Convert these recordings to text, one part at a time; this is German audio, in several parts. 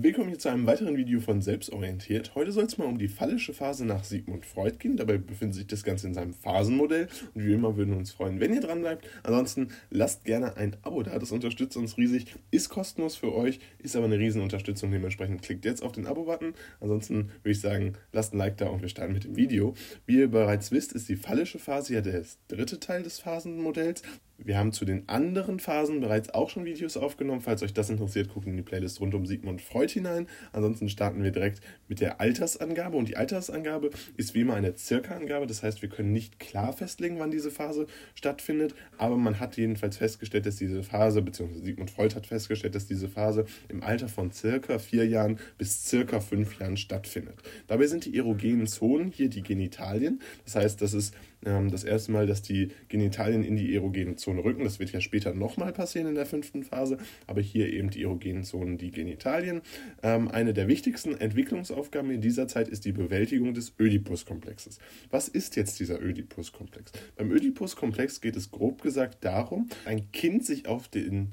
Willkommen hier zu einem weiteren Video von Selbstorientiert. Heute soll es mal um die phallische Phase nach Sigmund Freud gehen. Dabei befindet sich das Ganze in seinem Phasenmodell. Und wie immer würden wir uns freuen, wenn ihr dran bleibt. Ansonsten lasst gerne ein Abo da, das unterstützt uns riesig. Ist kostenlos für euch, ist aber eine Riesenunterstützung. Dementsprechend klickt jetzt auf den Abo-Button. Ansonsten würde ich sagen, lasst ein Like da und wir starten mit dem Video. Wie ihr bereits wisst, ist die phallische Phase ja der dritte Teil des Phasenmodells. Wir haben zu den anderen Phasen bereits auch schon Videos aufgenommen. Falls euch das interessiert, guckt in die Playlist rund um Sigmund Freud hinein. Ansonsten starten wir direkt mit der Altersangabe. Und die Altersangabe ist wie immer eine Circa-Angabe. Das heißt, wir können nicht klar festlegen, wann diese Phase stattfindet. Aber man hat jedenfalls festgestellt, dass diese Phase, beziehungsweise Sigmund Freud hat festgestellt, dass diese Phase im Alter von circa vier Jahren bis circa fünf Jahren stattfindet. Dabei sind die erogenen Zonen hier die Genitalien. Das heißt, das ist ähm, das erste Mal, dass die Genitalien in die erogene Zone rücken. Das wird ja später nochmal passieren in der fünften Phase, aber hier eben die erogenen Zonen, die Genitalien. Ähm, eine der wichtigsten Entwicklungsaufgaben in dieser Zeit ist die Bewältigung des Ödipus-Komplexes. Was ist jetzt dieser Ödipus-Komplex? Beim Ödipus-Komplex geht es grob gesagt darum, ein Kind sich auf den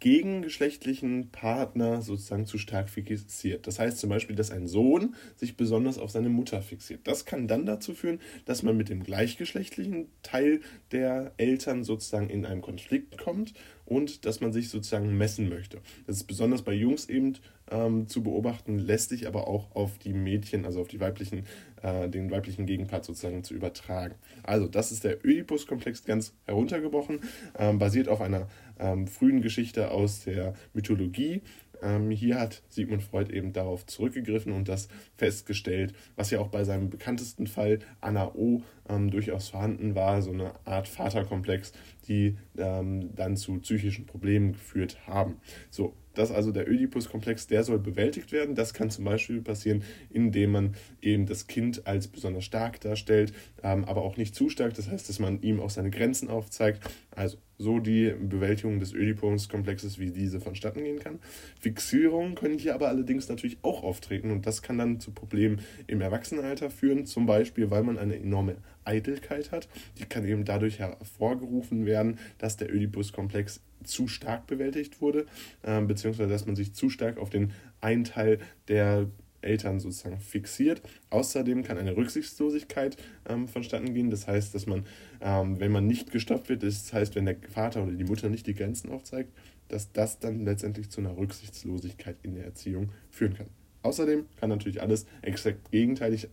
gegengeschlechtlichen Partner sozusagen zu stark fixiert. Das heißt zum Beispiel, dass ein Sohn sich besonders auf seine Mutter fixiert. Das kann dann dazu führen, dass man mit dem gleichgeschlechtlichen Teil der Eltern sozusagen in einen Konflikt kommt und dass man sich sozusagen messen möchte. Das ist besonders bei Jungs eben ähm, zu beobachten, lässt sich aber auch auf die Mädchen, also auf die weiblichen, äh, den weiblichen Gegenpart sozusagen zu übertragen. Also das ist der Oedipus-Komplex ganz heruntergebrochen, ähm, basiert auf einer ähm, frühen Geschichte aus der Mythologie. Ähm, hier hat Sigmund Freud eben darauf zurückgegriffen und das festgestellt, was ja auch bei seinem bekanntesten Fall Anna O ähm, durchaus vorhanden war, so eine Art Vaterkomplex, die ähm, dann zu psychischen Problemen geführt haben. So, das also der Oedipus-Komplex, der soll bewältigt werden. Das kann zum Beispiel passieren, indem man eben das Kind als besonders stark darstellt, ähm, aber auch nicht zu stark. Das heißt, dass man ihm auch seine Grenzen aufzeigt. Also so die Bewältigung des Oedipus-Komplexes, wie diese vonstatten gehen kann. Fixierungen können hier aber allerdings natürlich auch auftreten und das kann dann zu Problemen im Erwachsenenalter führen, zum Beispiel, weil man eine enorme Eitelkeit hat. Die kann eben dadurch hervorgerufen werden, dass der Oedipus-Komplex zu stark bewältigt wurde, äh, beziehungsweise dass man sich zu stark auf den einen Teil der Eltern sozusagen fixiert. Außerdem kann eine Rücksichtslosigkeit ähm, vonstatten gehen. Das heißt, dass man, ähm, wenn man nicht gestoppt wird, das heißt, wenn der Vater oder die Mutter nicht die Grenzen aufzeigt, dass das dann letztendlich zu einer Rücksichtslosigkeit in der Erziehung führen kann. Außerdem kann natürlich alles exakt gegenteilig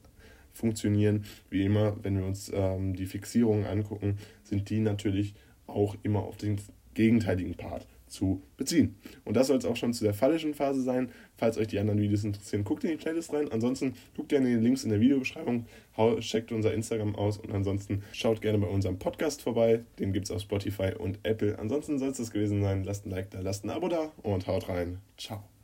funktionieren. Wie immer, wenn wir uns ähm, die Fixierungen angucken, sind die natürlich auch immer auf den gegenteiligen Part zu beziehen. Und das soll es auch schon zu der phallischen Phase sein. Falls euch die anderen Videos interessieren, guckt in die Playlist rein. Ansonsten guckt gerne in den Links in der Videobeschreibung, checkt unser Instagram aus und ansonsten schaut gerne bei unserem Podcast vorbei. Den gibt es auf Spotify und Apple. Ansonsten soll es das gewesen sein. Lasst ein Like da, lasst ein Abo da und haut rein. Ciao.